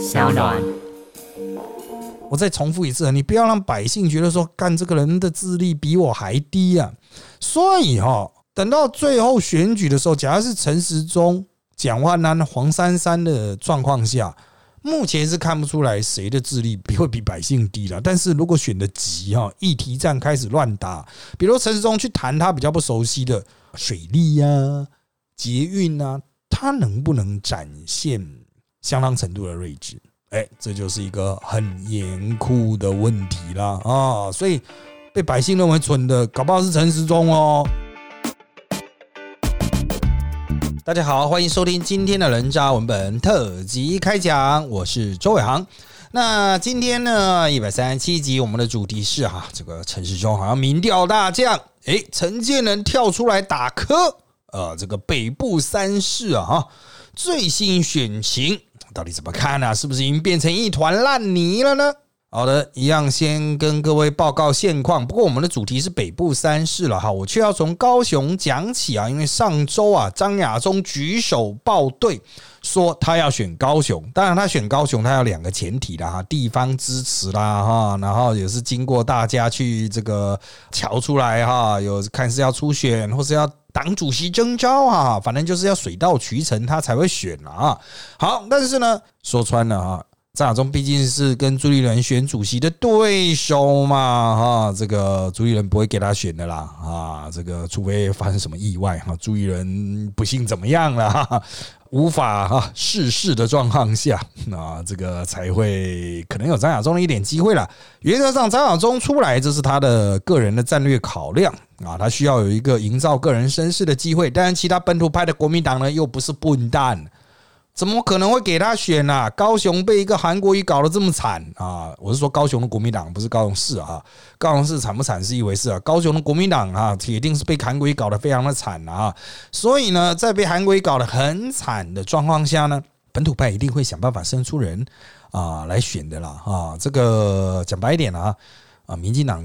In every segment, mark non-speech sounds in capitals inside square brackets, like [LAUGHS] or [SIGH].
小暖。我再重复一次，你不要让百姓觉得说，干这个人的智力比我还低啊！所以哈，等到最后选举的时候，假如是陈时中、蒋万安、黄珊珊的状况下，目前是看不出来谁的智力比会比百姓低了。但是如果选的急哈，议题战开始乱打，比如陈时中去谈他比较不熟悉的水利呀、捷运啊，他能不能展现相当程度的睿智？哎，这就是一个很严酷的问题啦啊！所以被百姓认为蠢的，搞不好是陈时中哦。大家好，欢迎收听今天的人渣文本特辑开讲，我是周伟航。那今天呢，一百三十七集，我们的主题是哈，这个陈时中好像民调大将，哎，陈建仁跳出来打磕，呃，这个北部三市啊，哈，最新选情。到底怎么看呢？是不是已经变成一团烂泥了呢？好的，一样先跟各位报告现况。不过我们的主题是北部三市了哈，我却要从高雄讲起啊。因为上周啊，张亚中举手报对，说他要选高雄。当然，他选高雄，他有两个前提的哈，地方支持啦哈，然后也是经过大家去这个瞧出来哈，有看是要初选或是要。党主席征召啊，反正就是要水到渠成，他才会选啊。好，但是呢，说穿了啊，张亚中毕竟是跟朱立伦选主席的对手嘛，哈，这个朱立伦不会给他选的啦，啊，这个除非发生什么意外哈，朱立伦不幸怎么样了哈。[LAUGHS] 无法哈逝世的状况下，[LAUGHS] 那这个才会可能有张亚中的一点机会了。原则上，张亚中出来，这是他的个人的战略考量啊，他需要有一个营造个人声势的机会。但是，其他本土派的国民党呢，又不是笨蛋。怎么可能会给他选呢？高雄被一个韩国瑜搞得这么惨啊！我是说高雄的国民党，不是高雄市啊。高雄市惨不惨是一回事啊，高雄的国民党啊，铁定是被韩国瑜搞得非常的惨啊。所以呢，在被韩国瑜搞得很惨的状况下呢，本土派一定会想办法生出人啊来选的啦啊。这个讲白一点啊，啊，民进党。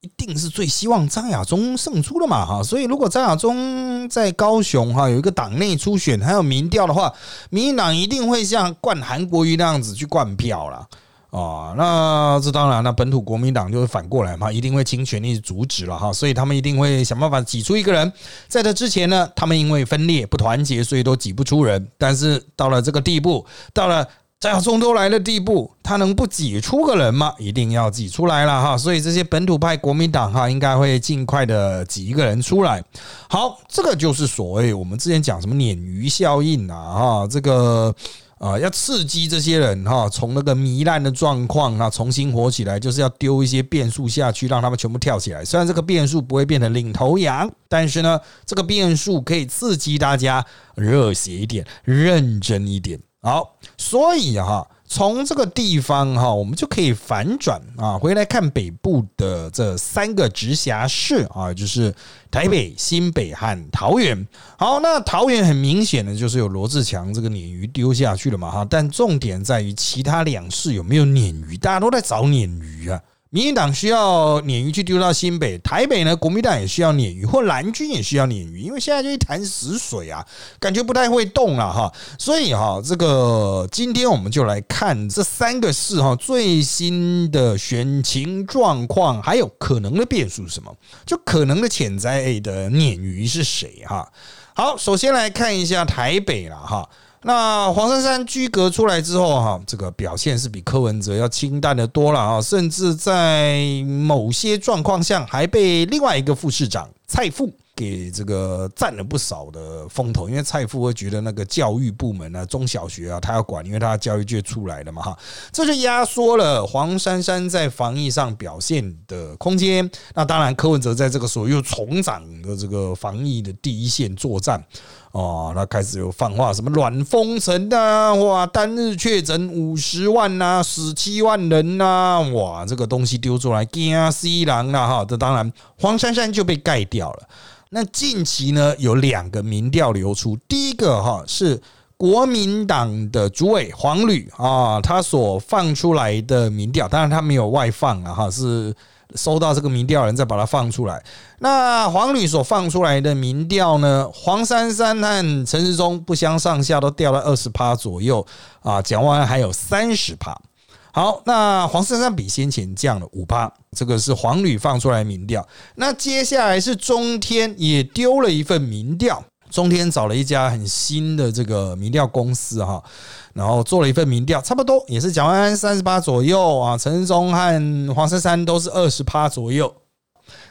一定是最希望张亚中胜出的嘛哈，所以如果张亚中在高雄哈有一个党内初选还有民调的话，民进党一定会像灌韩国瑜那样子去灌票了啊。那这当然，那本土国民党就会反过来嘛，一定会倾全力阻止了哈。所以他们一定会想办法挤出一个人。在这之前呢，他们因为分裂不团结，所以都挤不出人。但是到了这个地步，到了。张亚中都来的地步，他能不挤出个人吗？一定要挤出来了哈！所以这些本土派国民党哈，应该会尽快的挤一个人出来。好，这个就是所谓我们之前讲什么鲶鱼效应啊哈，这个啊要刺激这些人哈，从那个糜烂的状况啊重新活起来，就是要丢一些变数下去，让他们全部跳起来。虽然这个变数不会变成领头羊，但是呢，这个变数可以刺激大家热血一点，认真一点。好，所以哈，从这个地方哈，我们就可以反转啊，回来看北部的这三个直辖市啊，就是台北、新北和桃园。好，那桃园很明显的就是有罗志强这个鲶鱼丢下去了嘛哈，但重点在于其他两市有没有鲶鱼，大家都在找鲶鱼啊。民进党需要鲶鱼去丢到新北、台北呢？国民党也需要鲶鱼，或蓝军也需要鲶鱼，因为现在就一潭死水啊，感觉不太会动了哈。所以哈，这个今天我们就来看这三个市哈最新的选情状况，还有可能的变数是什么？就可能的潜在的鲶鱼是谁哈？好，首先来看一下台北了哈。那黄珊珊居隔出来之后，哈，这个表现是比柯文哲要清淡的多了啊，甚至在某些状况下还被另外一个副市长蔡富。给这个占了不少的风头，因为蔡富会觉得那个教育部门啊，中小学啊，他要管，因为他教育界出来的嘛，哈，这就压缩了黄珊珊在防疫上表现的空间。那当然，柯文哲在这个时候又重掌的这个防疫的第一线作战，哦，那开始有放话，什么软封城啊，哇，单日确诊五十万呐，死七万人呐，哇，这个东西丢出来惊死人了哈，这当然黄珊珊就被盖掉了。那近期呢，有两个民调流出，第一个哈是国民党的主委黄旅啊，他所放出来的民调，当然他没有外放啊哈，是收到这个民调人再把它放出来。那黄旅所放出来的民调呢，黄珊珊和陈时中不相上下，都掉了二十趴左右啊，蒋万安还有三十趴。好，那黄珊珊比先前降了五趴，这个是黄旅放出来民调。那接下来是中天也丢了一份民调。中天找了一家很新的这个民调公司哈，然后做了一份民调，差不多也是蒋万安三十八左右啊，陈忠和黄珊珊都是二十趴左右。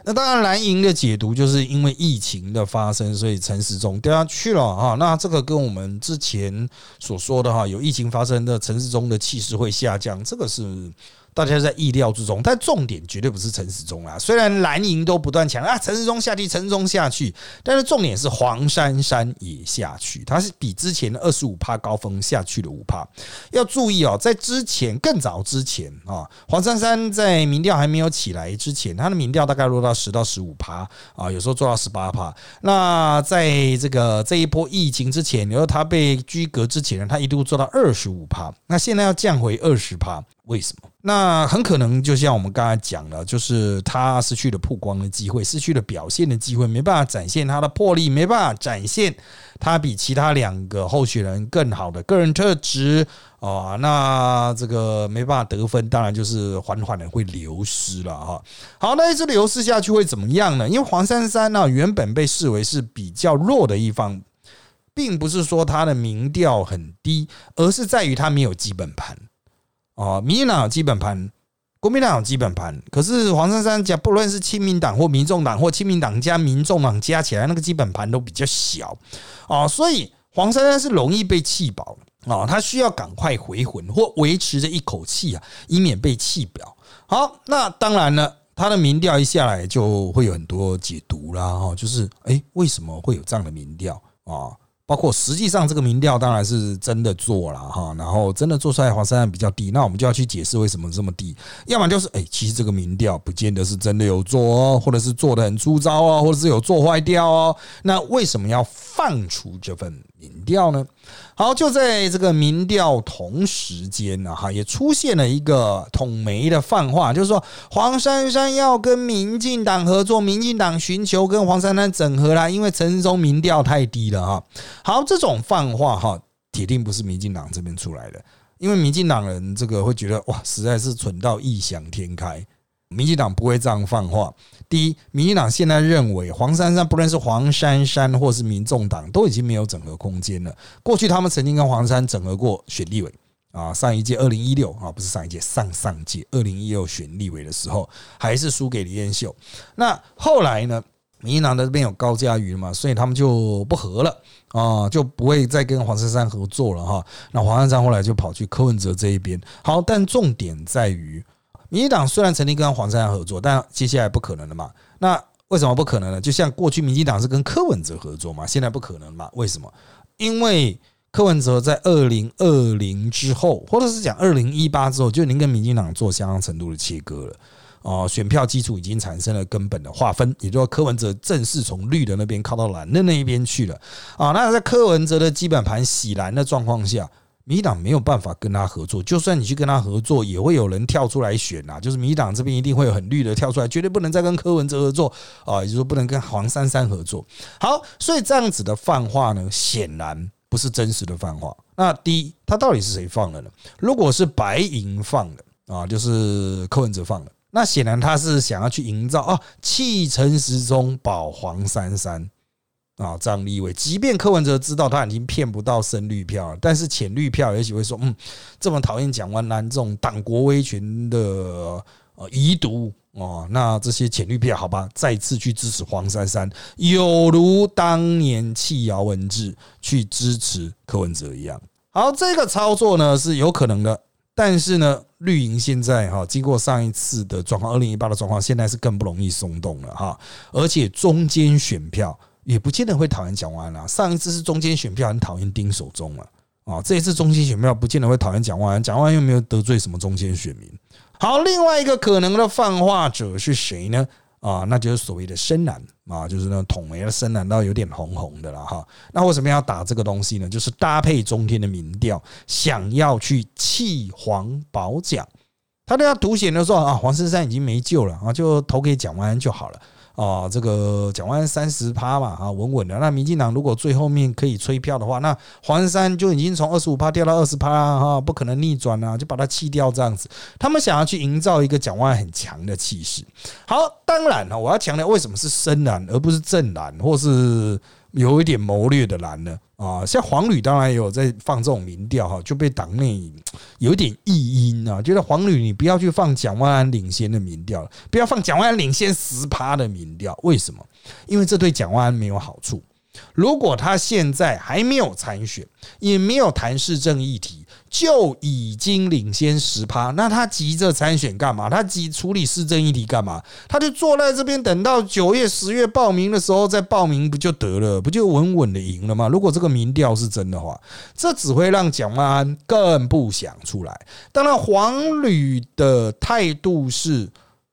那当然蓝营的解读就是因为疫情的发生，所以陈时中掉下去了哈。那这个跟我们之前所说的哈，有疫情发生的陈时中的气势会下降，这个是。大家在意料之中，但重点绝对不是陈时中啊。虽然蓝营都不断强啊，陈时中下去，陈时中下去，但是重点是黄珊珊也下去，他是比之前的二十五趴高峰下去了五趴。要注意哦，在之前更早之前啊，黄珊珊在民调还没有起来之前，他的民调大概落到十到十五趴啊，有时候做到十八趴。那在这个这一波疫情之前，然后他被居隔之前，他一度做到二十五趴，那现在要降回二十趴。为什么？那很可能就像我们刚才讲了，就是他失去了曝光的机会，失去了表现的机会，没办法展现他的魄力，没办法展现他比其他两个候选人更好的个人特质啊。那这个没办法得分，当然就是缓缓的会流失了哈。好，那一直流失下去会怎么样呢？因为黄珊珊呢，原本被视为是比较弱的一方，并不是说他的民调很低，而是在于他没有基本盘。哦，民进党有基本盘，国民党有基本盘，可是黄珊珊讲，不论是亲民党或民众党或亲民党加民众党加起来，那个基本盘都比较小哦，所以黄珊珊是容易被气饱哦，他需要赶快回魂或维持着一口气啊，以免被气表。好，那当然了，他的民调一下来就会有很多解读啦，哈，就是哎，为什么会有这样的民调啊？包括实际上这个民调当然是真的做了哈，然后真的做出来黄珊珊比较低，那我们就要去解释为什么这么低，要么就是哎，其实这个民调不见得是真的有做哦，或者是做的很粗糙哦，或者是有做坏掉哦，那为什么要放出这份？民调呢？好，就在这个民调同时间呢，哈，也出现了一个统媒的泛话，就是说黄珊珊要跟民进党合作，民进党寻求跟黄珊珊整合啦，因为陈时中民调太低了哈。好，这种泛话哈，铁定不是民进党这边出来的，因为民进党人这个会觉得哇，实在是蠢到异想天开。民进党不会这样放话。第一，民进党现在认为黄珊珊不论是黄珊珊或是民众党都已经没有整合空间了。过去他们曾经跟黄珊整合过选立委啊，上一届二零一六啊，不是上一届，上上届二零一六选立委的时候还是输给李彦秀。那后来呢，民进党的这边有高嘉瑜嘛，所以他们就不和了啊，就不会再跟黄珊珊合作了哈。那黄珊珊后来就跑去柯文哲这一边。好，但重点在于。民进党虽然曾经跟黄珊珊合作，但接下来不可能了嘛？那为什么不可能呢？就像过去民进党是跟柯文哲合作嘛，现在不可能嘛？为什么？因为柯文哲在二零二零之后，或者是讲二零一八之后，就已经跟民进党做相当程度的切割了。哦，选票基础已经产生了根本的划分，也就是说，柯文哲正式从绿的那边靠到蓝的那一边去了。啊，那在柯文哲的基本盘洗蓝的状况下。民党没有办法跟他合作，就算你去跟他合作，也会有人跳出来选呐。就是民党这边一定会有很绿的跳出来，绝对不能再跟柯文哲合作啊，也就是说不能跟黄珊珊合作。好，所以这样子的放话呢，显然不是真实的放话。那第一，他到底是谁放的呢？如果是白银放的啊，就是柯文哲放的，那显然他是想要去营造啊，弃陈时中保黄珊珊。啊，张立伟，即便柯文哲知道他已经骗不到深绿票了，但是浅绿票也许会说，嗯，这么讨厌蒋万安这种党国威权的呃遗毒哦，那这些浅绿票好吧，再次去支持黄珊珊，有如当年弃姚文智去支持柯文哲一样。好，这个操作呢是有可能的，但是呢，绿营现在哈，经过上一次的状况，二零一八的状况，现在是更不容易松动了哈，而且中间选票。也不见得会讨厌蒋万安。上一次是中间选票很讨厌丁守中了啊，这一次中间选票不见得会讨厌蒋万安。蒋万安又没有得罪什么中间选民。好，另外一个可能的泛化者是谁呢？啊，那就是所谓的深蓝啊，就是那统媒的深蓝，到有点红红的了哈。那为什么要打这个东西呢？就是搭配中天的民调，想要去弃黄保蒋他都要凸显的说啊，黄珊珊已经没救了啊，就投给蒋万安就好了。哦，这个蒋万三十趴嘛，啊，稳稳的。那民进党如果最后面可以吹票的话，那黄山就已经从二十五趴掉到二十趴哈，不可能逆转啊，就把它弃掉这样子。他们想要去营造一个蒋万很强的气势。好，当然了，我要强调为什么是深蓝而不是正蓝，或是。有一点谋略的蓝呢啊，像黄旅当然也有在放这种民调哈，就被党内有点异音啊，觉得黄旅你不要去放蒋万安领先的民调不要放蒋万安领先十趴的民调，为什么？因为这对蒋万安没有好处。如果他现在还没有参选，也没有谈市政议题。就已经领先十趴，那他急着参选干嘛？他急处理市政议题干嘛？他就坐在这边等到九月、十月报名的时候再报名不就得了？不就稳稳的赢了吗？如果这个民调是真的话，这只会让蒋万安更不想出来。当然，黄旅的态度是。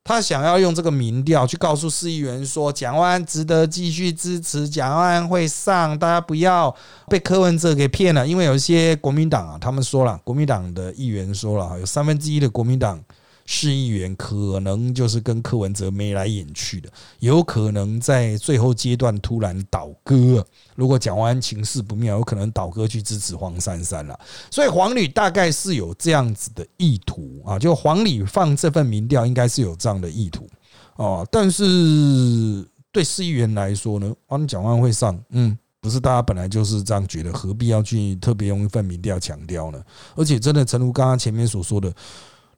他想要用这个民调去告诉市议员说，蒋万安值得继续支持，蒋万安会上，大家不要被柯文哲给骗了。因为有一些国民党啊，他们说了，国民党的议员说了，有三分之一的国民党。市议员可能就是跟柯文哲眉来眼去的，有可能在最后阶段突然倒戈。如果蒋万安情势不妙，有可能倒戈去支持黄珊珊了。所以黄旅大概是有这样子的意图啊，就黄旅放这份民调，应该是有这样的意图哦。但是对市议员来说呢，啊，蒋万会上，嗯，不是大家本来就是这样觉得，何必要去特别用一份民调强调呢？而且真的，诚如刚刚前面所说的。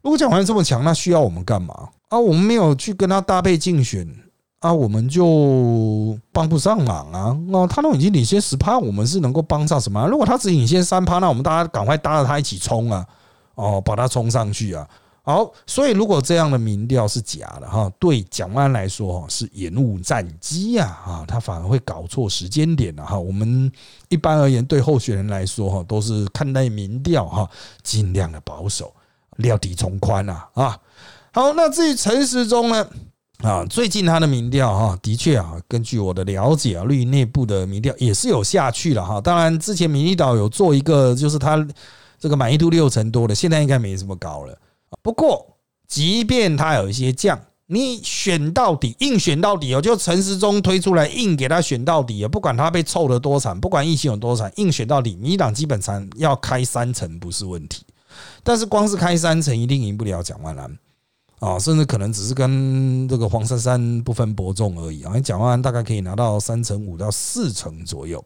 如果蒋万这么强，那需要我们干嘛啊？我们没有去跟他搭配竞选啊，我们就帮不上忙啊。那他都已经领先十趴，我们是能够帮上什么？如果他只领先三趴，那我们大家赶快搭着他一起冲啊！哦，把他冲上去啊！好，所以如果这样的民调是假的哈，对蒋万来说哈是延误战机呀啊，他反而会搞错时间点了哈。我们一般而言对候选人来说哈，都是看待民调哈，尽量的保守。料底从宽啊啊，好，那至于陈时中呢啊，最近他的民调哈，的确啊，根据我的了解啊，绿营内部的民调也是有下去了哈。当然，之前民意岛有做一个，就是他这个满意度六成多的，现在应该没这么高了。不过，即便他有一些降，你选到底，硬选到底哦，就陈时中推出来，硬给他选到底啊，不管他被臭得多惨，不管疫情有多惨，硬选到底，民进党基本上要开三成不是问题。但是光是开三层一定赢不了蒋万安啊，甚至可能只是跟这个黄珊珊不分伯仲而已啊。蒋万安大概可以拿到三成五到四成左右。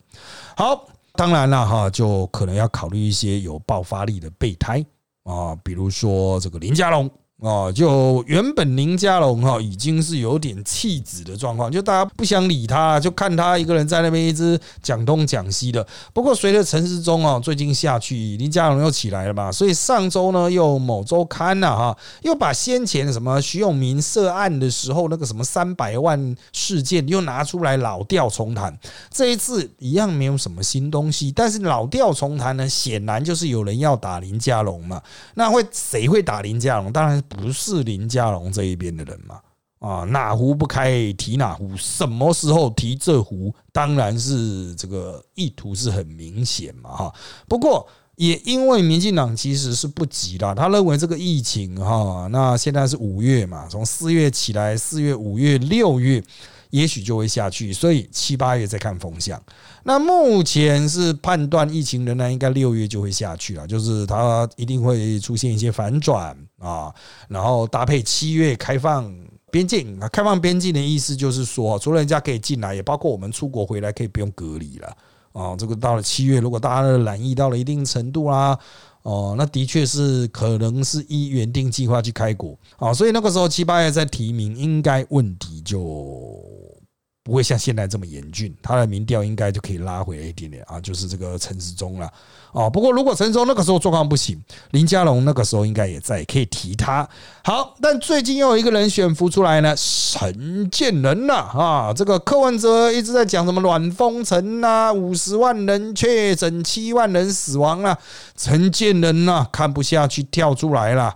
好，当然了哈，就可能要考虑一些有爆发力的备胎啊，比如说这个林家龙。哦，就原本林家龙哈已经是有点弃子的状况，就大家不想理他，就看他一个人在那边一直讲东讲西的。不过随着陈时中啊最近下去，林家龙又起来了嘛，所以上周呢又某周刊呐哈又把先前什么徐永明涉案的时候那个什么三百万事件又拿出来老调重弹。这一次一样没有什么新东西，但是老调重弹呢，显然就是有人要打林家龙嘛。那会谁会打林家龙？当然。不是林家龙这一边的人嘛？啊，哪壶不开提哪壶，什么时候提这壶，当然是这个意图是很明显嘛，哈。不过也因为民进党其实是不急的，他认为这个疫情哈，那现在是五月嘛，从四月起来，四月、五月、六月。也许就会下去，所以七八月再看风向。那目前是判断疫情仍然应该六月就会下去了，就是它一定会出现一些反转啊，然后搭配七月开放边境啊，开放边境的意思就是说，除了人家可以进来，也包括我们出国回来可以不用隔离了啊。这个到了七月，如果大家的染疫到了一定程度啦。哦，那的确是可能是依原定计划去开国啊，所以那个时候七八月在提名，应该问题就。不会像现在这么严峻，他的民调应该就可以拉回一点点啊，就是这个陈时中了哦。不过如果陈时中那个时候状况不行，林佳龙那个时候应该也在，可以提他。好，但最近又有一个人选浮出来呢，陈建仁呐啊，这个柯文哲一直在讲什么暖封城呐，五十万人确诊，七万人死亡啊，陈建仁呐看不下去跳出来了。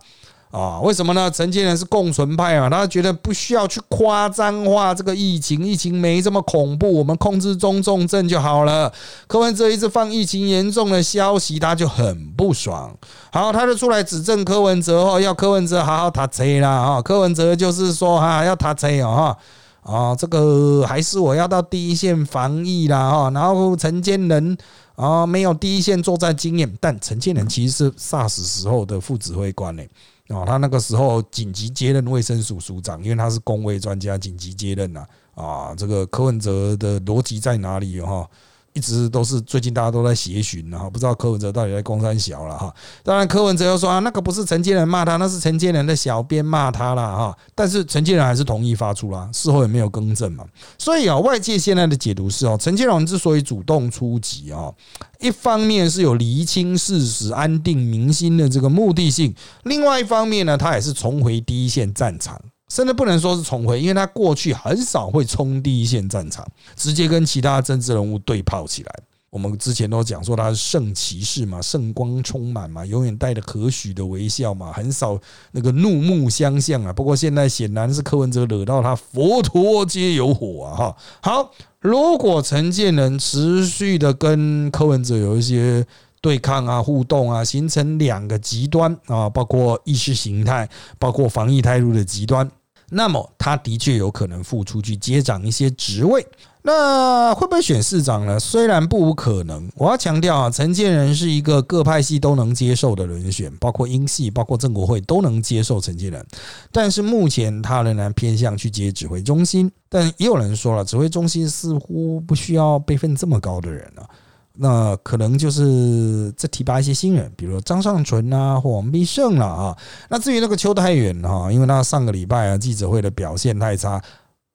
啊，为什么呢？陈建仁是共存派啊，他觉得不需要去夸张化这个疫情，疫情没这么恐怖，我们控制中重症就好了。柯文哲一直放疫情严重的消息，他就很不爽。好，他就出来指证柯文哲哦，要柯文哲好好塔车啦啊！柯文哲就是说哈，要塔车哦哈啊，这个还是我要到第一线防疫啦哈。然后陈建仁啊，没有第一线作战经验，但陈建仁其实是 SARS 时候的副指挥官呢。哦，他那个时候紧急接任卫生署署长，因为他是工卫专家，紧急接任呐。啊，这个柯文哲的逻辑在哪里？哈。一直都是最近大家都在协寻哈，不知道柯文哲到底在公山小了哈。当然柯文哲又说啊，那个不是陈建仁骂他，那是陈建仁的小编骂他了哈。但是陈建仁还是同意发出啦，事后也没有更正嘛。所以啊，外界现在的解读是哦，陈建仁之所以主动出击啊，一方面是有厘清事实、安定民心的这个目的性，另外一方面呢，他也是重回第一线战场。甚至不能说是重回，因为他过去很少会冲第一线战场，直接跟其他政治人物对炮起来。我们之前都讲说他是圣骑士嘛，圣光充满嘛，永远带着可许的微笑嘛，很少那个怒目相向啊。不过现在显然是柯文哲惹到他，佛陀皆有火啊！哈，好，如果陈建仁持续的跟柯文哲有一些对抗啊、互动啊，形成两个极端啊，包括意识形态，包括防疫态度的极端。那么他的确有可能复出去接掌一些职位，那会不会选市长呢？虽然不无可能，我要强调啊，陈建仁是一个各派系都能接受的人选，包括英系、包括郑国会都能接受陈建仁，但是目前他仍然偏向去接指挥中心。但也有人说了，指挥中心似乎不需要辈分这么高的人了。那可能就是再提拔一些新人，比如张尚存啊，或王必胜了啊。那至于那个邱泰远哈，因为他上个礼拜啊记者会的表现太差，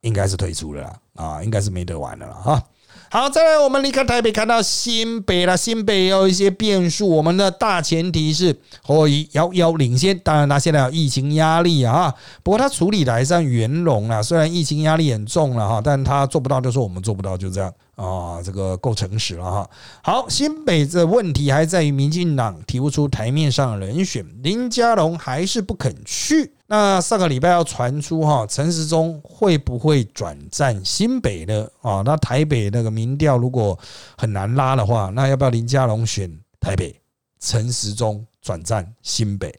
应该是退出了啊，应该是没得玩的了哈。好，再来，我们离开台北，看到新北了。新北也有一些变数，我们的大前提是侯友遥遥领先。当然，他现在有疫情压力啊，不过他处理的还算圆融了。虽然疫情压力很重了哈，但他做不到就说我们做不到，就这样啊，这个够诚实了哈。好，新北的问题还在于民进党提不出台面上人选，林佳龙还是不肯去。那上个礼拜要传出哈，陈时中会不会转战新北呢？啊，那台北那个民调如果很难拉的话，那要不要林佳龙选台北，陈时中转战新北？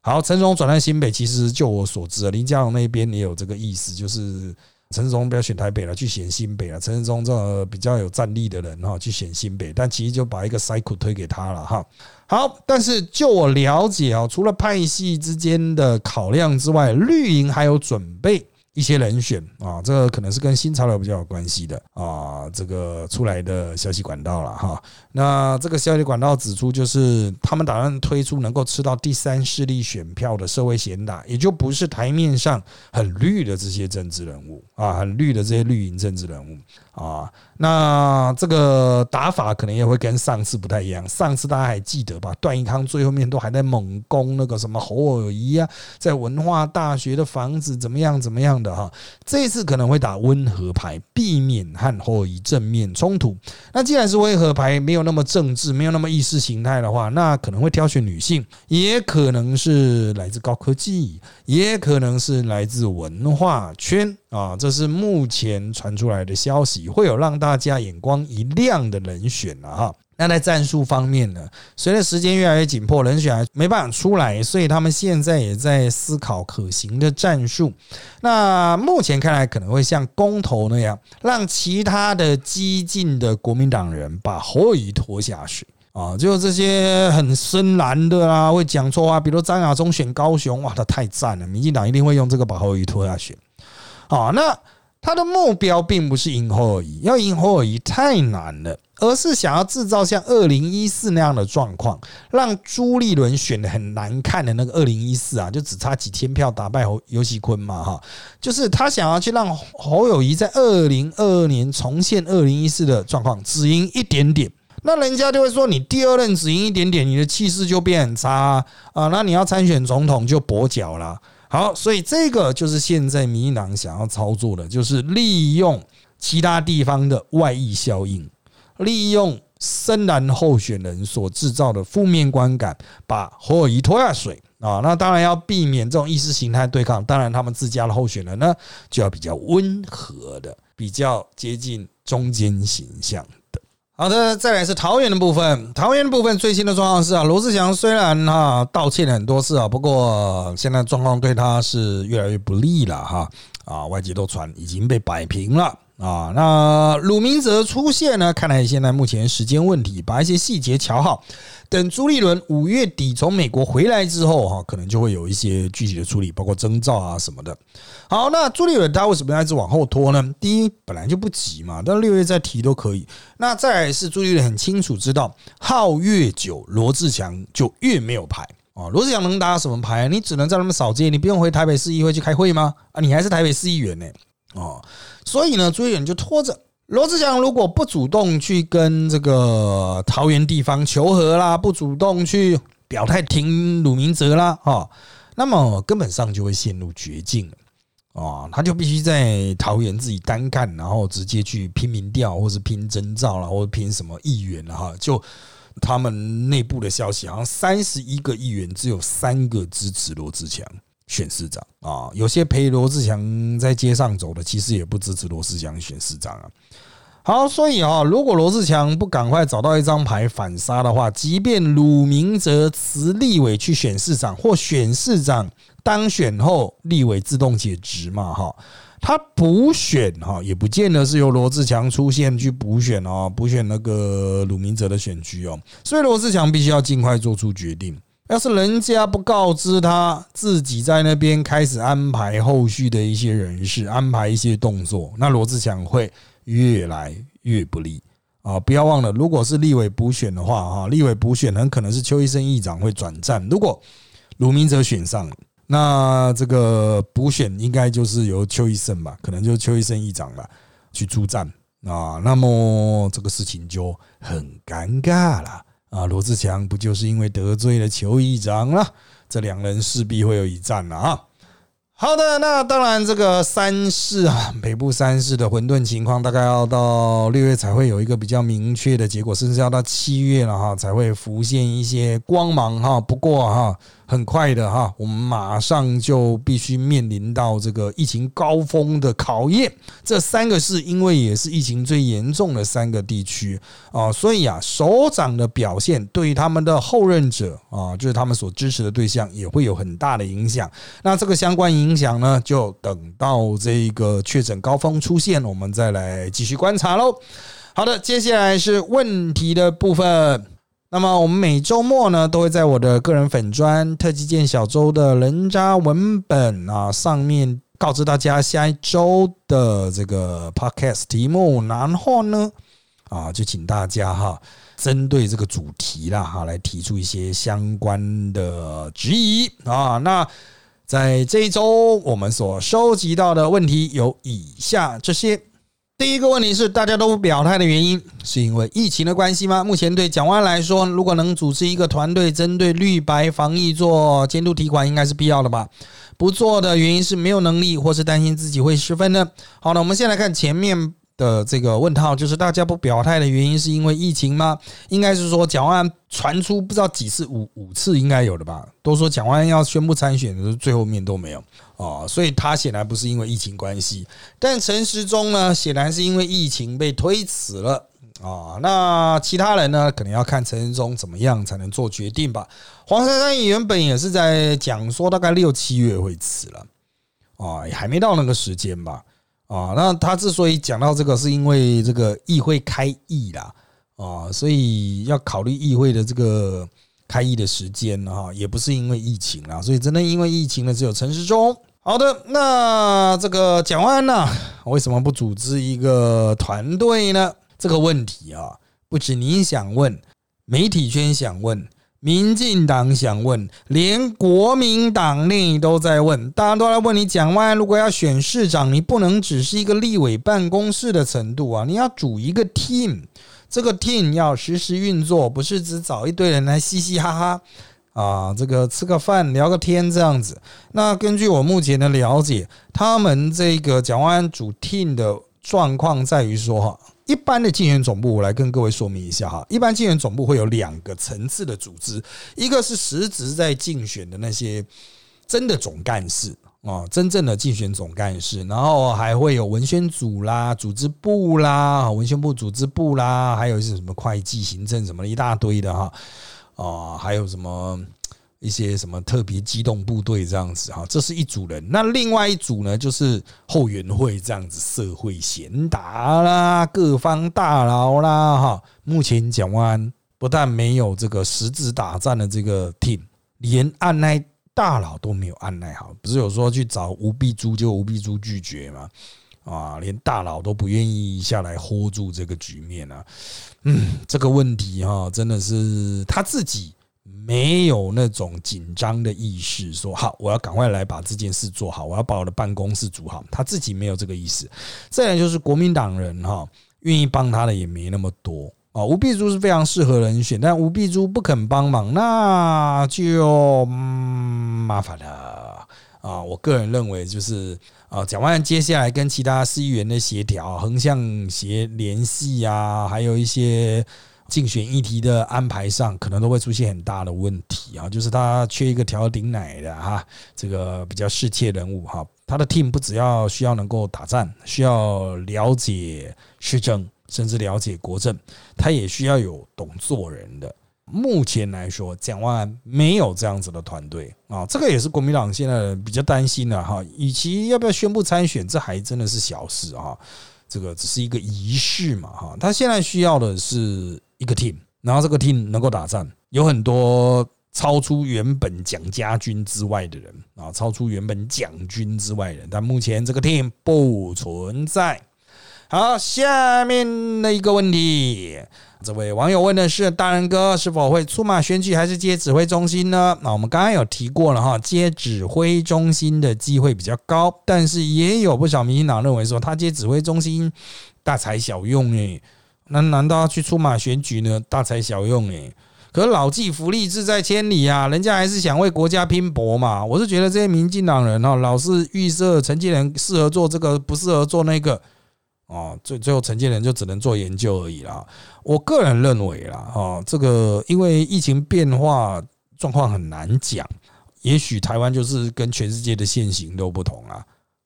好，陈时中转战新北，其实就我所知，林佳龙那边也有这个意思，就是陈世忠不要选台北了，去选新北了。陈世忠这个比较有战力的人哈，去选新北，但其实就把一个 cycle 推给他了哈。好，但是就我了解啊，除了派系之间的考量之外，绿营还有准备。一些人选啊，这个可能是跟新潮流比较有关系的啊，这个出来的消息管道了哈。那这个消息管道指出，就是他们打算推出能够吃到第三势力选票的社会贤达，也就不是台面上很绿的这些政治人物啊，很绿的这些绿营政治人物啊。那这个打法可能也会跟上次不太一样。上次大家还记得吧？段奕康最后面都还在猛攻那个什么侯友谊啊，在文化大学的房子怎么样怎么样。的哈，这次可能会打温和牌，避免和后以正面冲突。那既然是温和牌，没有那么政治，没有那么意识形态的话，那可能会挑选女性，也可能是来自高科技，也可能是来自文化圈啊。这是目前传出来的消息，会有让大家眼光一亮的人选了哈。那在战术方面呢？随着时间越来越紧迫，人选还没办法出来，所以他们现在也在思考可行的战术。那目前看来，可能会像公投那样，让其他的激进的国民党人把侯友拖下水啊！就这些很深蓝的啦，会讲错话，比如张亚中选高雄，哇，他太赞了！民进党一定会用这个把侯友拖下去。好，那他的目标并不是赢侯友谊要赢侯友谊太难了。而是想要制造像二零一四那样的状况，让朱立伦选的很难看的那个二零一四啊，就只差几天票打败侯尤喜坤嘛哈，就是他想要去让侯友谊在二零二二年重现二零一四的状况，只赢一点点，那人家就会说你第二任只赢一点点，你的气势就变很差啊，那你要参选总统就跛脚了。好，所以这个就是现在民进党想要操作的，就是利用其他地方的外溢效应。利用深蓝候选人所制造的负面观感，把侯友谊拖下水啊。那当然要避免这种意识形态对抗，当然他们自家的候选人呢就要比较温和的，比较接近中间形象。好的，再来是桃园的部分。桃园的部分最新的状况是啊，罗志祥虽然哈道歉了很多次啊，不过现在状况对他是越来越不利了哈啊，外界都传已经被摆平了。啊，那鲁明哲出现呢？看来现在目前时间问题，把一些细节瞧好。等朱立伦五月底从美国回来之后，哈，可能就会有一些具体的处理，包括征兆啊什么的。好，那朱立伦他为什么要一直往后拖呢？第一，本来就不急嘛，但六月再提都可以。那再来是朱立伦很清楚知道，耗越久，罗志强就越没有牌啊。罗志强能打什么牌？你只能在那边扫街，你不用回台北市议会去开会吗？啊，你还是台北市议员呢。哦，所以呢，朱立伦就拖着罗志祥，如果不主动去跟这个桃园地方求和啦，不主动去表态挺鲁明哲啦，哈，那么根本上就会陷入绝境了。哦，他就必须在桃园自己单干，然后直接去拼民调，或是拼征兆了，或者拼什么议员了哈。就他们内部的消息，好像三十一个议员只有三个支持罗志祥。选市长啊，有些陪罗志祥在街上走的，其实也不支持罗志祥选市长啊。好，所以啊，如果罗志强不赶快找到一张牌反杀的话，即便鲁明哲辞立委去选市长，或选市长当选后立委自动解职嘛，哈，他补选哈也不见得是由罗志强出现去补选哦，补选那个鲁明哲的选区哦，所以罗志强必须要尽快做出决定。要是人家不告知他自己在那边开始安排后续的一些人事，安排一些动作，那罗志祥会越来越不利啊！不要忘了，如果是立委补选的话，哈，立委补选很可能是邱医生议长会转战。如果卢明哲选上，那这个补选应该就是由邱医生吧，可能就是邱医生议长了去出战啊。那么这个事情就很尴尬了。啊，罗志强不就是因为得罪了邱议长了？这两人势必会有一战了啊！好的，那当然，这个三市啊，北部三市的混沌情况，大概要到六月才会有一个比较明确的结果，甚至要到七月了哈，才会浮现一些光芒哈。不过哈。很快的哈，我们马上就必须面临到这个疫情高峰的考验。这三个是因为也是疫情最严重的三个地区啊，所以啊，首长的表现对于他们的后任者啊，就是他们所支持的对象，也会有很大的影响。那这个相关影响呢，就等到这个确诊高峰出现，我们再来继续观察喽。好的，接下来是问题的部分。那么我们每周末呢，都会在我的个人粉专特级见小周的人渣文本啊上面告知大家下一周的这个 podcast 题目，然后呢，啊就请大家哈针对这个主题啦哈来提出一些相关的质疑啊。那在这一周我们所收集到的问题有以下这些。第一个问题是，大家都不表态的原因，是因为疫情的关系吗？目前对蒋万来说，如果能组织一个团队，针对绿白防疫做监督提款，应该是必要的吧？不做的原因是没有能力，或是担心自己会失分呢？好了，我们先来看前面。的这个问号就是大家不表态的原因是因为疫情吗？应该是说蒋万传出不知道几次五五次应该有的吧？都说蒋万要宣布参选的，最后面都没有啊，所以他显然不是因为疫情关系。但陈时中呢，显然是因为疫情被推迟了啊。那其他人呢，可能要看陈时中怎么样才能做决定吧。黄珊珊原本也是在讲说大概六七月会辞了啊，还没到那个时间吧。啊，那他之所以讲到这个，是因为这个议会开议啦，啊，所以要考虑议会的这个开议的时间哈，也不是因为疫情啊，所以真的因为疫情呢，只有陈时中。好的，那这个讲完了，为什么不组织一个团队呢？这个问题啊，不止你想问，媒体圈想问。民进党想问，连国民党内都在问，大家都在问你蒋万安如果要选市长，你不能只是一个立委办公室的程度啊，你要组一个 team，这个 team 要实时运作，不是只找一堆人来嘻嘻哈哈啊，这个吃个饭聊个天这样子。那根据我目前的了解，他们这个蒋万安组 team 的状况在于说哈，一般的竞选总部，我来跟各位说明一下哈。一般竞选总部会有两个层次的组织，一个是实质在竞选的那些真的总干事啊，真正的竞选总干事，然后还会有文宣组啦、组织部啦、文宣部组织部啦，还有是什么会计、行政什么一大堆的哈啊，还有什么。一些什么特别机动部队这样子哈，这是一组人。那另外一组呢，就是后援会这样子，社会贤达啦，各方大佬啦哈。目前讲完，不但没有这个实质打战的这个 team，连按耐大佬都没有按耐好。不是有说去找吴碧珠，就吴碧珠拒绝嘛？啊，连大佬都不愿意下来 hold 住这个局面啊。嗯，这个问题哈，真的是他自己。没有那种紧张的意识，说好我要赶快来把这件事做好，我要把我的办公室组好。他自己没有这个意思。再来就是国民党人哈，愿意帮他的也没那么多啊。吴碧珠是非常适合人选，但吴碧珠不肯帮忙，那就麻烦了啊。我个人认为就是啊，蒋万接下来跟其他市议员的协调、横向协联系啊，还有一些。竞选议题的安排上，可能都会出现很大的问题啊，就是他缺一个调顶奶的哈，这个比较世切人物哈，他的 team 不只要需要能够打战，需要了解市政，甚至了解国政，他也需要有懂做人的。目前来说，蒋万安没有这样子的团队啊，这个也是国民党现在比较担心的哈。与其要不要宣布参选，这还真的是小事啊，这个只是一个仪式嘛哈。他现在需要的是。一个 team，然后这个 team 能够打战，有很多超出原本蒋家军之外的人啊，超出原本蒋军之外的人，但目前这个 team 不存在。好，下面的一个问题，这位网友问的是：大人哥是否会出马选举，还是接指挥中心呢？那我们刚刚有提过了哈，接指挥中心的机会比较高，但是也有不少民进党认为说，他接指挥中心大材小用诶。那难道要去出马选举呢？大材小用诶，可老骥伏枥，志在千里啊！人家还是想为国家拼搏嘛。我是觉得这些民进党人哦，老是预设陈建仁适合做这个，不适合做那个哦，最最后陈建仁就只能做研究而已啦。我个人认为啦，哦，这个因为疫情变化状况很难讲，也许台湾就是跟全世界的现行都不同啊。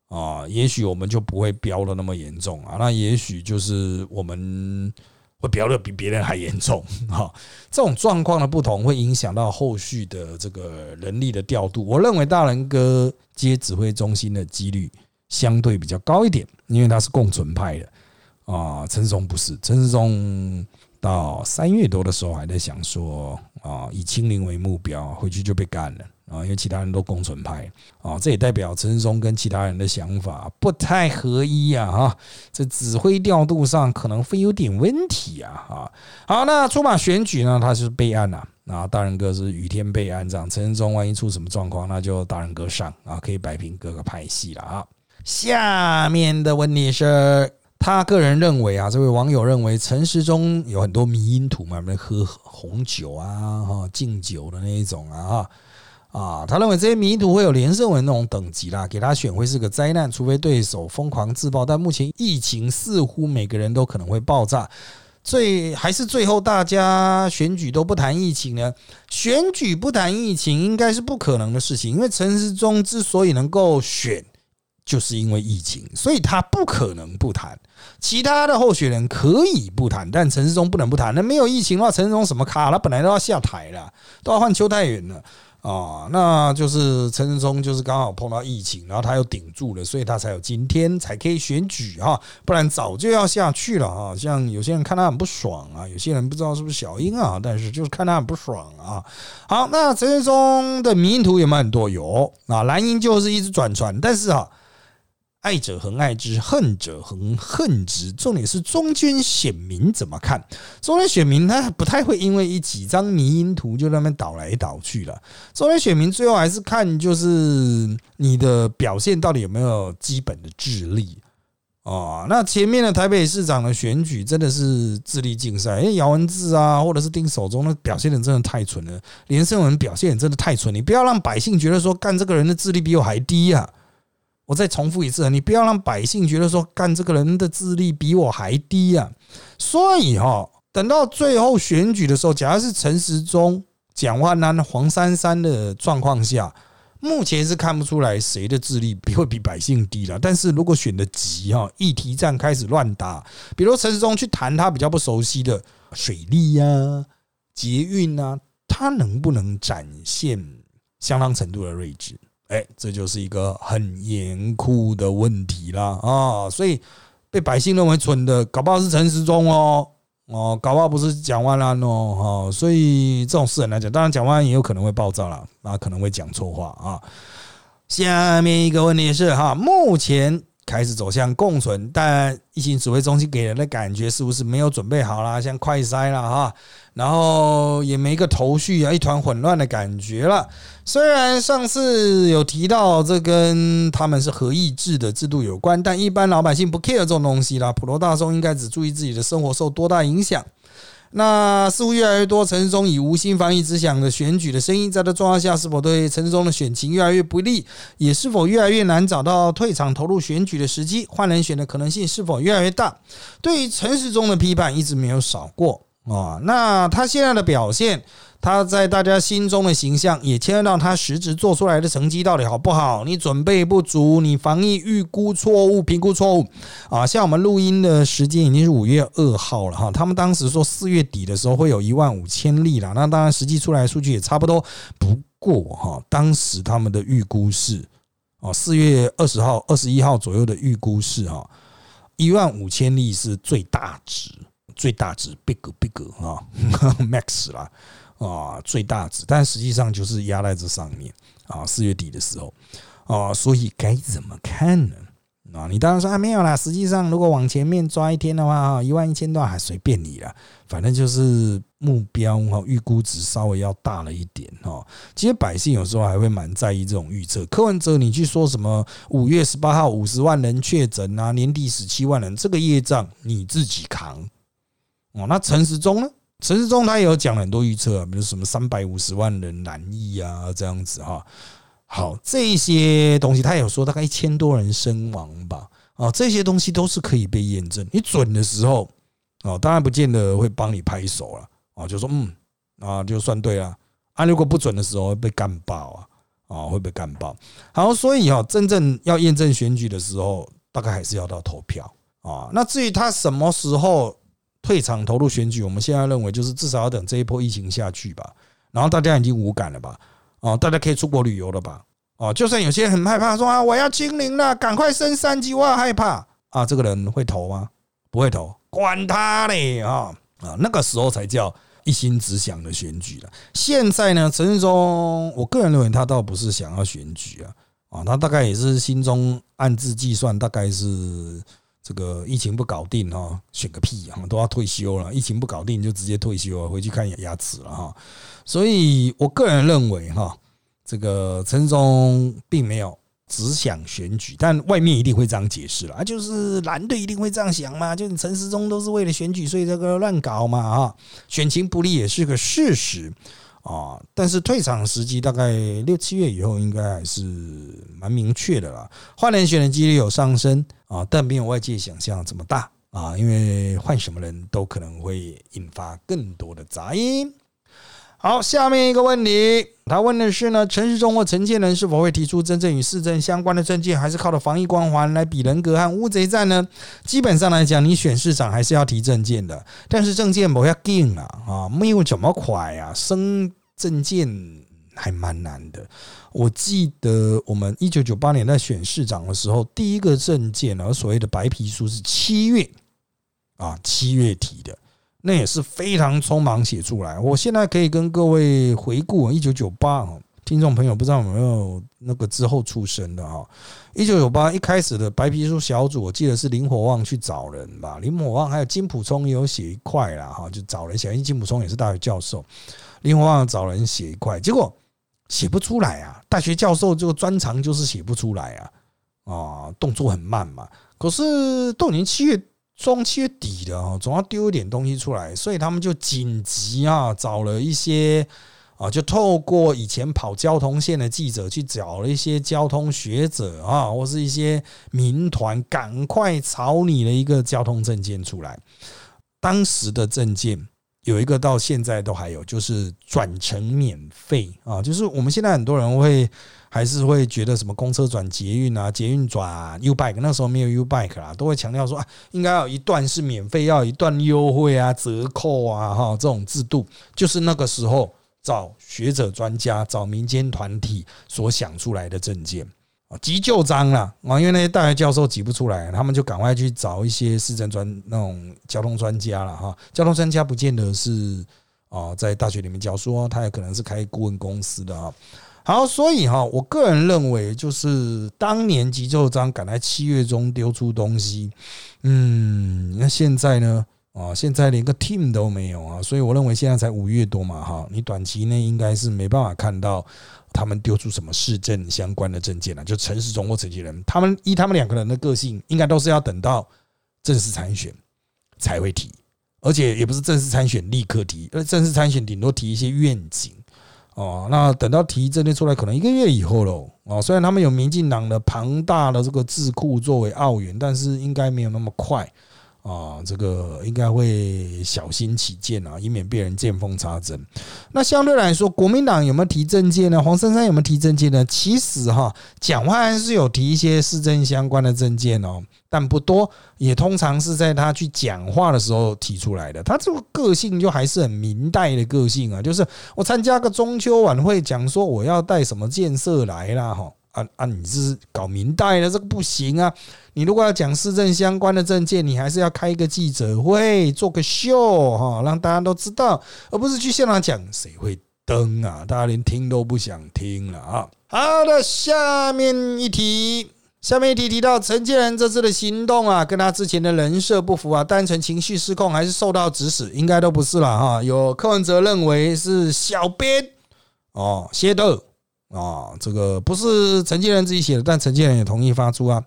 啊，也许我们就不会飙的那么严重啊，那也许就是我们会飙的比别人还严重 [LAUGHS] 哈。这种状况的不同，会影响到后续的这个人力的调度。我认为大人哥接指挥中心的几率相对比较高一点，因为他是共存派的啊。陈世忠不是，陈世忠到三月多的时候还在想说啊，以清零为目标，回去就被干了。啊，因为其他人都共存派啊，这也代表陈世忠跟其他人的想法不太合一啊，哈，这指挥调度上可能会有点问题啊，哈。好，那出马选举呢，他是备案呐，啊，大人哥是雨天备案这样，陈世忠万一出什么状况，那就大人哥上啊，可以摆平各个派系了啊。下面的问题是，他个人认为啊，这位网友认为陈时中有很多迷因图嘛，喝红酒啊，哈，敬酒的那一种啊，哈。啊，他认为这些迷途会有连胜文那种等级啦，给他选会是个灾难，除非对手疯狂自爆。但目前疫情似乎每个人都可能会爆炸，最还是最后大家选举都不谈疫情呢？选举不谈疫情应该是不可能的事情，因为陈时中之所以能够选，就是因为疫情，所以他不可能不谈。其他的候选人可以不谈，但陈时中不能不谈。那没有疫情的话，陈时中什么卡？他本来都要下台了，都要换邱太远了。啊，那就是陈仁忠，就是刚好碰到疫情，然后他又顶住了，所以他才有今天才可以选举哈，不然早就要下去了哈。像有些人看他很不爽啊，有些人不知道是不是小英啊，但是就是看他很不爽啊。好，那陈仁忠的迷途有没有很多？有啊，蓝英就是一直转传，但是啊。爱者恒爱之，恨者恒恨之。重点是中间选民怎么看？中间选民他不太会因为一几张迷因图就那边倒来倒去了。中间选民最后还是看就是你的表现到底有没有基本的智力哦。那前面的台北市长的选举真的是智力竞赛，因为姚文智啊，或者是丁守中的表现的真的太蠢了。连胜文表现也真的太蠢，你不要让百姓觉得说干这个人的智力比我还低呀。我再重复一次，你不要让百姓觉得说，干这个人的智力比我还低啊。所以哈，等到最后选举的时候，假如是陈时中、蒋万安、黄珊珊的状况下，目前是看不出来谁的智力比会比百姓低了。但是如果选的急哈，议题战开始乱打，比如陈时中去谈他比较不熟悉的水利呀、捷运啊，他能不能展现相当程度的睿智？哎，这就是一个很严酷的问题啦啊！所以被百姓认为蠢的，搞不好是陈时中哦哦，搞不好不是蒋万安哦哈！所以这种事很难讲，当然蒋万安也有可能会暴躁啦，那，可能会讲错话啊。下面一个问题是哈，目前。开始走向共存，但疫情指挥中心给人的感觉是不是没有准备好啦？像快筛了哈，然后也没个头绪啊，一团混乱的感觉了。虽然上次有提到这跟他们是合意制的制度有关，但一般老百姓不 care 这种东西啦，普罗大众应该只注意自己的生活受多大影响。那似乎越来越多陈世忠以无心防疫之想的选举的声音，在这状况下，是否对陈世忠的选情越来越不利？也是否越来越难找到退场投入选举的时机？换人选的可能性是否越来越大？对于陈时中的批判一直没有少过啊。那他现在的表现？他在大家心中的形象，也牵涉到他实质做出来的成绩到底好不好？你准备不足，你防疫预估错误、评估错误啊！像我们录音的时间已经是五月二号了哈，他们当时说四月底的时候会有一万五千例了，那当然实际出来的数据也差不多。不过哈，当时他们的预估是哦，四月二十号、二十一号左右的预估是哈，一万五千例是最大值，最大值 big big 啊 [LAUGHS] max 啦。啊，最大值，但实际上就是压在这上面啊。四月底的时候啊，所以该怎么看呢？啊，你当然说啊，没有啦。实际上，如果往前面抓一天的话，哈，一万一千多还随便你了。反正就是目标哈，预估值稍微要大了一点哈。其实百姓有时候还会蛮在意这种预测。柯文哲，你去说什么五月十八号五十万人确诊啊，年底十七万人，这个业障你自己扛哦。那陈时中呢？陈世忠他也有讲很多预测啊，比如什么三百五十万人难易啊，这样子哈。好，这些东西他有说大概一千多人身亡吧。啊，这些东西都是可以被验证。你准的时候，哦，当然不见得会帮你拍手了。啊，就说嗯，啊，就算对了。啊，如果不准的时候会被干爆啊，啊，会被干爆。好，所以哈，真正要验证选举的时候，大概还是要到投票啊。那至于他什么时候？退场投入选举，我们现在认为就是至少要等这一波疫情下去吧，然后大家已经无感了吧？啊，大家可以出国旅游了吧？啊，就算有些人很害怕，说啊我要清零了，赶快升三级，我要害怕啊！这个人会投吗？不会投，管他嘞啊啊！那个时候才叫一心只想的选举了。现在呢，陈世忠，我个人认为他倒不是想要选举啊啊，他大概也是心中暗自计算，大概是。这个疫情不搞定哈，选个屁啊，都要退休了。疫情不搞定就直接退休，回去看牙齿了哈。所以我个人认为哈，这个陈忠并没有只想选举，但外面一定会这样解释了啊，就是蓝队一定会这样想嘛，就是陈时中都是为了选举，所以这个乱搞嘛啊，选情不利也是个事实。啊，但是退场时机大概六七月以后，应该还是蛮明确的啦。换人选的几率有上升啊，但没有外界想象这么大啊，因为换什么人都可能会引发更多的杂音。好，下面一个问题，他问的是呢，陈时中或陈建仁是否会提出真正与市政相关的证件，还是靠着防疫光环来比人格和乌贼战呢？基本上来讲，你选市长还是要提证件的，但是证件不要硬啊啊，没有这么快啊，升。证件还蛮难的。我记得我们一九九八年在选市长的时候，第一个证件啊，所谓的白皮书是七月啊，七月提的，那也是非常匆忙写出来。我现在可以跟各位回顾一九九八哦，听众朋友不知道有没有那个之后出生的哈？一九九八一开始的白皮书小组，我记得是林火旺去找人吧，林火旺还有金普聪也有写一块啦哈，就找人写，因为金普聪也是大学教授。林火旺找人写一块，结果写不出来啊！大学教授这个专长就是写不出来啊，啊，动作很慢嘛。可是都已经七月中、七月底了啊，总要丢一点东西出来，所以他们就紧急啊，找了一些啊，就透过以前跑交通线的记者去找了一些交通学者啊，或是一些民团，赶快草拟了一个交通证件出来。当时的证件有一个到现在都还有，就是转乘免费啊，就是我们现在很多人会还是会觉得什么公车转捷运啊，捷运转 U bike，那时候没有 U bike 啦，都会强调说啊，应该要一段是免费，要一段优惠啊，折扣啊，哈，这种制度就是那个时候找学者专家、找民间团体所想出来的证件。急救章了啊！因为那些大学教授挤不出来，他们就赶快去找一些市政专那种交通专家了哈。交通专家不见得是啊，在大学里面教书，他也可能是开顾问公司的啊。好，所以哈，我个人认为，就是当年急救章赶在七月中丢出东西，嗯，那现在呢？啊，现在连个 team 都没有啊，所以我认为现在才五月多嘛哈，你短期内应该是没办法看到。他们丢出什么市政相关的证件呢？就城市中或陈其仁，他们依他们两个人的个性，应该都是要等到正式参选才会提，而且也不是正式参选立刻提，而正式参选顶多提一些愿景哦。那等到提证件出来，可能一个月以后喽。哦，虽然他们有民进党的庞大的这个智库作为澳元，但是应该没有那么快。啊，这个应该会小心起见啊，以免被人见缝插针。那相对来说，国民党有没有提政见呢？黄珊珊有没有提政见呢？其实哈，蒋万安是有提一些市政相关的政见哦，但不多，也通常是在他去讲话的时候提出来的。他这个个性就还是很明代的个性啊，就是我参加个中秋晚会，讲说我要带什么建设来啦，哈。啊啊！你是搞明代的，这个不行啊！你如果要讲市政相关的证件，你还是要开一个记者会，做个秀哈，让大家都知道，而不是去现场讲，谁会登啊？大家连听都不想听了啊！好的，下面一题，下面一题提到陈建仁这次的行动啊，跟他之前的人设不符啊，单纯情绪失控，还是受到指使？应该都不是了哈。有柯文哲认为是小编哦，械斗。啊，这个不是陈建仁自己写的，但陈建仁也同意发出啊。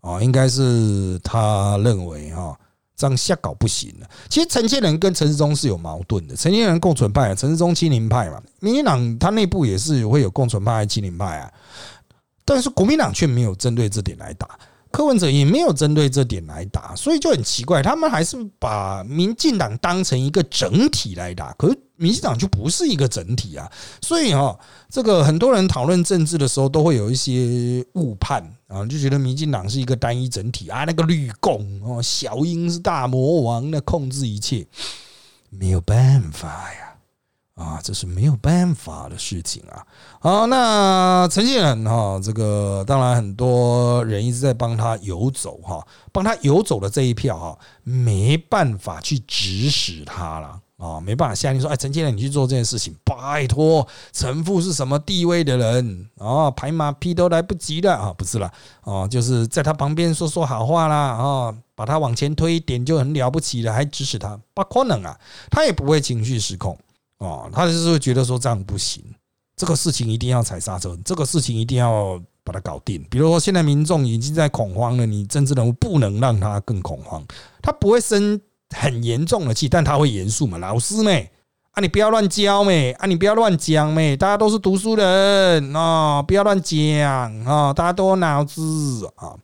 啊，应该是他认为哈，这样瞎搞不行的。其实陈建仁跟陈世忠是有矛盾的，陈建仁共存派，陈世忠亲民派嘛。民进党他内部也是会有共存派、亲民派啊，但是国民党却没有针对这点来打。柯文哲也没有针对这点来打，所以就很奇怪，他们还是把民进党当成一个整体来打，可是民进党就不是一个整体啊，所以哈，这个很多人讨论政治的时候都会有一些误判啊，就觉得民进党是一个单一整体啊，那个绿共哦，小英是大魔王，那控制一切，没有办法呀。啊，这是没有办法的事情啊！好，那陈建仁哈，这个当然很多人一直在帮他游走哈，帮他游走的这一票哈，没办法去指使他了啊，没办法下令说，哎，陈建仁你去做这件事情，拜托，陈父是什么地位的人啊，拍马屁都来不及了啊，不是了啊，就是在他旁边说说好话啦啊，把他往前推一点就很了不起了，还指使他，不可能啊，他也不会情绪失控。哦，他就是会觉得说这样不行，这个事情一定要踩刹车，这个事情一定要把它搞定。比如说，现在民众已经在恐慌了，你政治人物不能让他更恐慌，他不会生很严重的气，但他会严肃嘛。老师妹啊，你不要乱教妹啊，你不要乱讲妹，大家都是读书人啊，不要乱讲啊，大家都有脑子啊。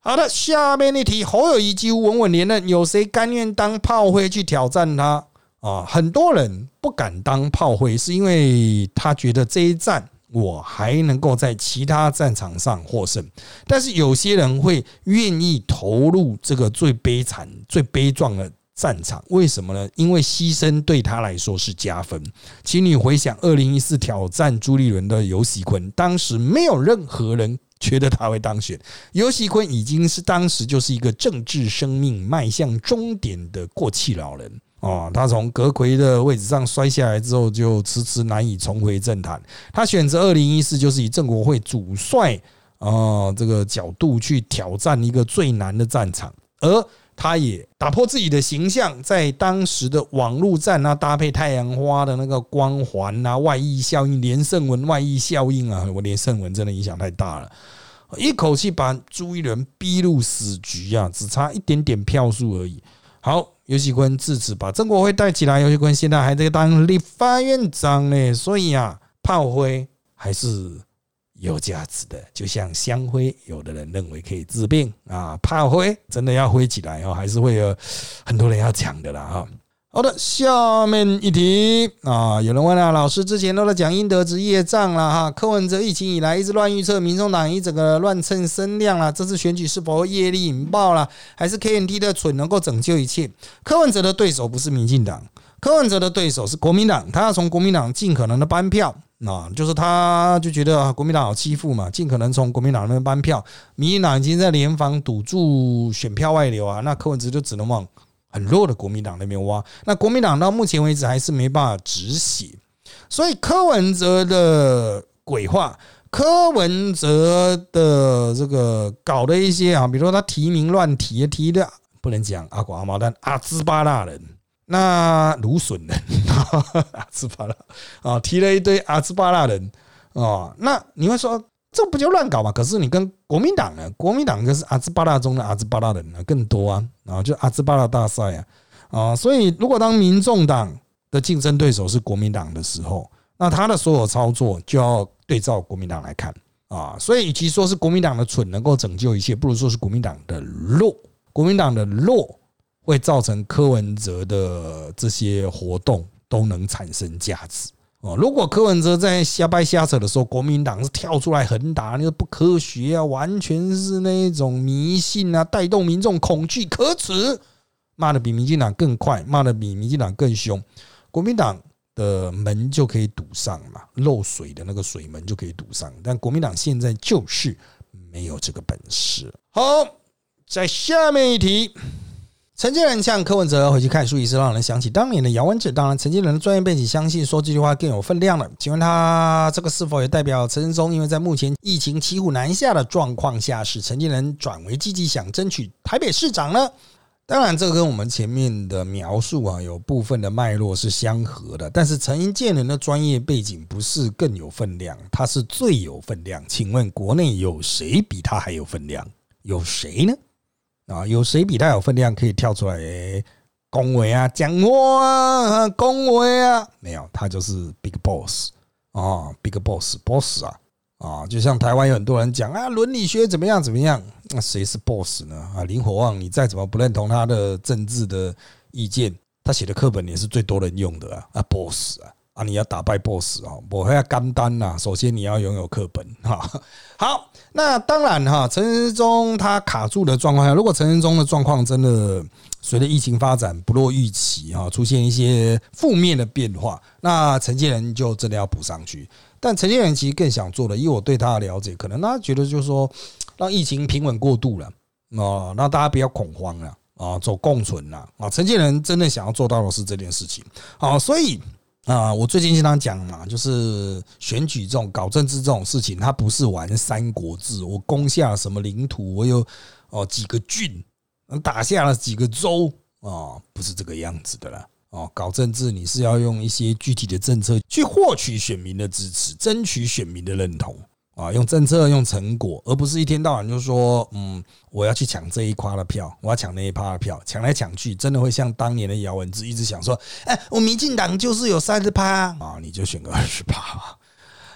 好的，下面一题，侯友谊几乎稳稳连任，有谁甘愿当炮灰去挑战他？啊，很多人不敢当炮灰，是因为他觉得这一战我还能够在其他战场上获胜。但是有些人会愿意投入这个最悲惨、最悲壮的战场，为什么呢？因为牺牲对他来说是加分。请你回想二零一四挑战朱立伦的尤喜坤，当时没有任何人觉得他会当选，尤喜坤已经是当时就是一个政治生命迈向终点的过气老人。哦，他从阁魁的位置上摔下来之后，就迟迟难以重回政坛。他选择二零一四，就是以郑国会主帅啊这个角度去挑战一个最难的战场，而他也打破自己的形象，在当时的网络战啊，搭配太阳花的那个光环啊，外溢效应，连胜文外溢效应啊，我连胜文真的影响太大了，一口气把朱一伦逼入死局啊，只差一点点票数而已。好。尤喜坤制止把曾国辉带起来，尤喜坤现在还在当立法院长呢，所以啊，炮灰还是有价值的，就像香灰，有的人认为可以治病啊，炮灰真的要灰起来哦，还是会有很多人要抢的啦哈。好的，下面一题啊，有人问了，老师之前都在讲应得值业障了哈，柯文哲疫情以来一直乱预测，民众党一整个乱蹭声量了，这次选举是否业力引爆了，还是 KNT 的蠢能够拯救一切？柯文哲的对手不是民进党，柯文哲的对手是国民党，他要从国民党尽可能的搬票，啊，就是他就觉得国民党好欺负嘛，尽可能从国民党那边搬票，民进党已经在联防堵住选票外流啊，那柯文哲就只能往。很弱的国民党那边挖，那国民党到目前为止还是没办法止血，所以柯文哲的鬼话，柯文哲的这个搞的一些啊，比如说他提名乱提，提的不能讲阿广阿毛，但阿兹巴拉人，那芦笋人，阿兹巴拉啊，提了一堆阿兹巴拉人啊，那你会说？这不就乱搞嘛？可是你跟国民党呢？国民党就是阿兹巴拉中的阿兹巴拉人呢，更多啊！啊，就阿兹巴拉大赛啊！啊，所以如果当民众党的竞争对手是国民党的时候，那他的所有操作就要对照国民党来看啊！所以与其说是国民党的蠢能够拯救一切，不如说是国民党的弱。国民党的弱会造成柯文哲的这些活动都能产生价值。哦，如果柯文哲在瞎掰瞎扯的时候，国民党是跳出来横打，那个不科学啊，完全是那一种迷信啊，带动民众恐惧，可耻！骂的比民进党更快，骂的比民进党更凶，国民党的门就可以堵上嘛，漏水的那个水门就可以堵上。但国民党现在就是没有这个本事。好，在下面一题。陈建仁向柯文哲回去看书，也是让人想起当年的姚文智。当然，陈建仁的专业背景，相信说这句话更有分量了。请问他这个是否也代表陈松？因为在目前疫情骑虎难下的状况下，使陈建仁转为积极想争取台北市长呢？当然，这跟我们前面的描述啊，有部分的脉络是相合的。但是陈建仁的专业背景不是更有分量，他是最有分量。请问国内有谁比他还有分量？有谁呢？啊，有谁比他有分量，可以跳出来恭维啊、讲话啊、恭维啊？没有，他就是 big boss 啊，big boss boss 啊啊！就像台湾有很多人讲啊，伦理学怎么样怎么样？那谁是 boss 呢？啊，林火旺，你再怎么不认同他的政治的意见，他写的课本也是最多人用的啊啊，boss 啊啊！你要打败 boss 啊，我还要干单呐。首先你要拥有课本哈。好。那当然哈，陈时中他卡住的状况下，如果陈时中的状况真的随着疫情发展不落预期哈，出现一些负面的变化，那陈建仁就真的要补上去。但陈建仁其实更想做的，以我对他的了解，可能他觉得就是说，让疫情平稳过渡了啊，让大家不要恐慌了啊，走共存了啊。陈建仁真的想要做到的是这件事情啊，所以。啊，我最近经常讲嘛，就是选举这种搞政治这种事情，它不是玩三国志，我攻下了什么领土，我有哦几个郡，打下了几个州啊，不是这个样子的啦。哦，搞政治你是要用一些具体的政策去获取选民的支持，争取选民的认同。啊，用政策，用成果，而不是一天到晚就说，嗯，我要去抢这一趴的票，我要抢那一趴的票，抢来抢去，真的会像当年的姚文智一直想说，哎，我民进党就是有三十趴啊，你就选个二十趴。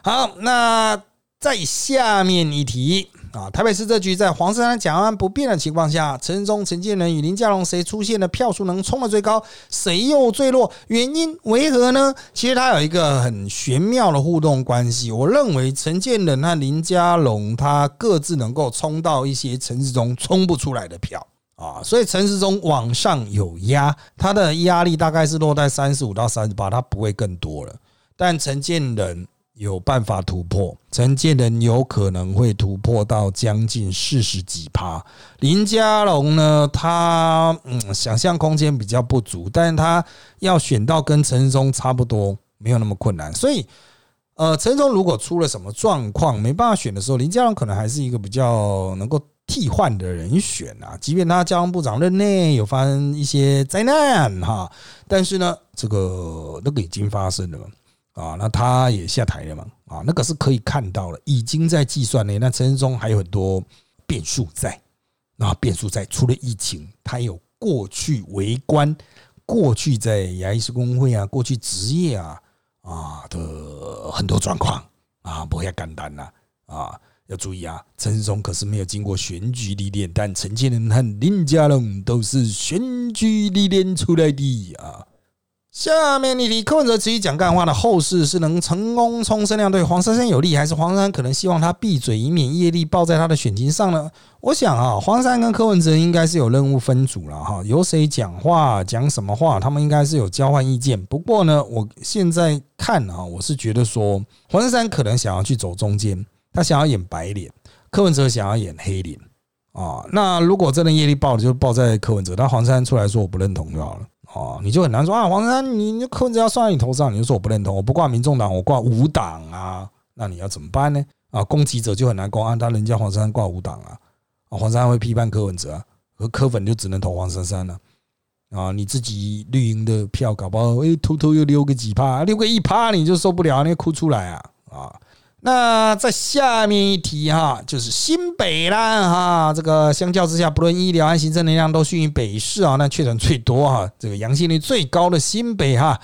好，那再下面一题。啊，台北市这局在黄珊珊蒋案不变的情况下，陈中、陈建仁与林佳龙谁出现的票数能冲的最高，谁又最弱？原因为何呢？其实它有一个很玄妙的互动关系。我认为陈建仁和林佳龙他各自能够冲到一些陈世忠冲不出来的票啊，所以陈世忠往上有压，他的压力大概是落在三十五到三十八，他不会更多了。但陈建仁。有办法突破，陈建仁有可能会突破到将近四十几趴。林佳龙呢，他嗯，想象空间比较不足，但是他要选到跟陈忠差不多，没有那么困难。所以，呃，陈忠如果出了什么状况没办法选的时候，林佳龙可能还是一个比较能够替换的人选啊。即便他交通部长任内有发生一些灾难哈，但是呢，这个那个已经发生了。啊，那他也下台了嘛？啊，那个是可以看到了，已经在计算内。那陈世忠还有很多变数在，啊，变数在。除了疫情，他有过去为官、过去在牙医师工会啊、过去职业啊啊的很多状况啊，不要简单呐啊，要注意啊，陈世忠可是没有经过选举历练，但陈建仁和林佳龙都是选举历练出来的啊。下面你题：柯文哲持续讲干话的后事是能成功冲声量对黄珊珊有利，还是黄珊珊可能希望他闭嘴，以免业力爆在他的选情上呢？我想啊，黄珊珊跟柯文哲应该是有任务分组了哈，由谁讲话讲什么话，他们应该是有交换意见。不过呢，我现在看啊，我是觉得说黄珊珊可能想要去走中间，他想要演白脸，柯文哲想要演黑脸啊。那如果真的业力爆了，就爆在柯文哲，那黄珊珊出来说我不认同就好了。哦，你就很难说啊，黄山，你你柯文哲要算在你头上，你就说我不认同，我不挂民众党，我挂五党啊，那你要怎么办呢？啊，攻击者就很难攻啊，他人家黄山挂五党啊，啊，黄山会批判柯文哲啊，而柯粉就只能投黄珊珊了啊，你自己绿营的票搞不好，哎，偷偷又溜个几趴，溜个一趴你就受不了，你哭出来啊啊！那在下面一题哈，就是新北啦哈，这个相较之下，不论医疗和行政能量都逊于北市啊，那确诊最多哈，这个阳性率最高的新北哈。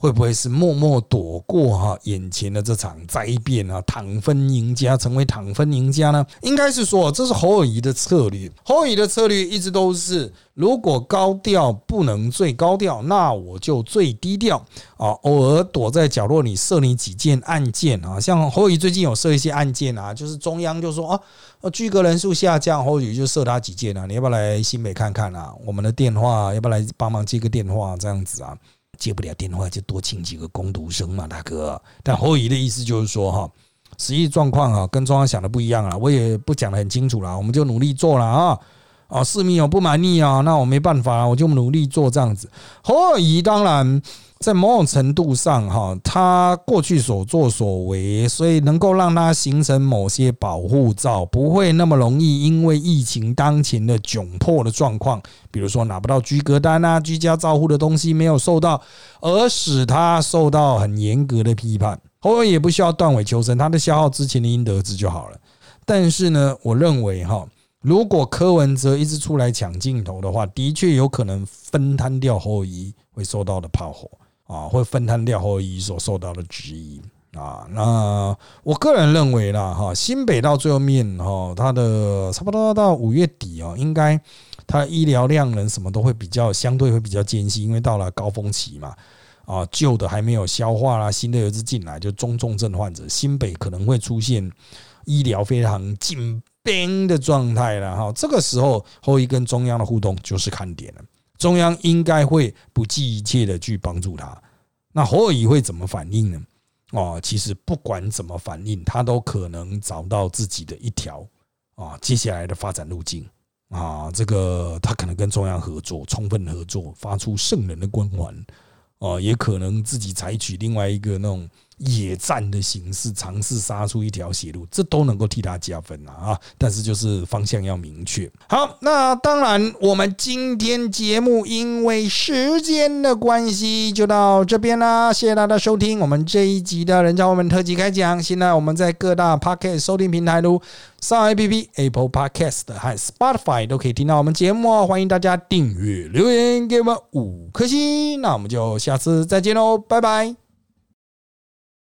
会不会是默默躲过哈眼前的这场灾变啊？躺分赢家成为躺分赢家呢？应该是说，这是侯友谊的策略。侯友谊的策略一直都是，如果高调不能最高调，那我就最低调啊。偶尔躲在角落里设你几件案件啊，像侯友谊最近有设一些案件啊，就是中央就说啊，呃居格人数下降，侯友谊就设他几件啊，你要不要来新北看看啊？我们的电话要不要来帮忙接个电话这样子啊？接不了电话就多请几个工读生嘛，大哥。但侯乙的意思就是说哈，实际状况啊跟中央想的不一样啊，我也不讲的很清楚了，我们就努力做了啊啊，市民有不满意啊，那我没办法，我就努力做这样子。侯乙当然。在某种程度上，哈，他过去所作所为，所以能够让他形成某些保护罩，不会那么容易因为疫情当前的窘迫的状况，比如说拿不到居格单啊、居家照护的东西没有受到，而使他受到很严格的批判。后来也不需要断尾求生，他的消耗之前的应得之就好了。但是呢，我认为哈，如果柯文哲一直出来抢镜头的话，的确有可能分摊掉后裔会受到的炮火。啊，会分摊掉后裔所受到的质疑啊。那我个人认为啦，哈，新北到最后面哈，它的差不多到五月底哦，应该它医疗量人什么都会比较相对会比较艰辛，因为到了高峰期嘛，啊，旧的还没有消化啦，新的又是进来，就中重症患者，新北可能会出现医疗非常紧绷的状态了哈。这个时候后裔跟中央的互动就是看点了。中央应该会不计一切的去帮助他，那侯尔仪会怎么反应呢？哦，其实不管怎么反应，他都可能找到自己的一条啊接下来的发展路径啊，这个他可能跟中央合作，充分合作，发出圣人的光环哦，也可能自己采取另外一个那种。野战的形式，尝试杀出一条血路，这都能够替他加分了啊！但是就是方向要明确。好，那当然，我们今天节目因为时间的关系就到这边啦。谢谢大家收听我们这一集的人造我们特辑开讲。现在我们在各大 Podcast 收听平台如上 APP、Apple Podcast 和 Spotify 都可以听到我们节目哦。欢迎大家订阅、留言给我们五颗星。那我们就下次再见喽，拜拜。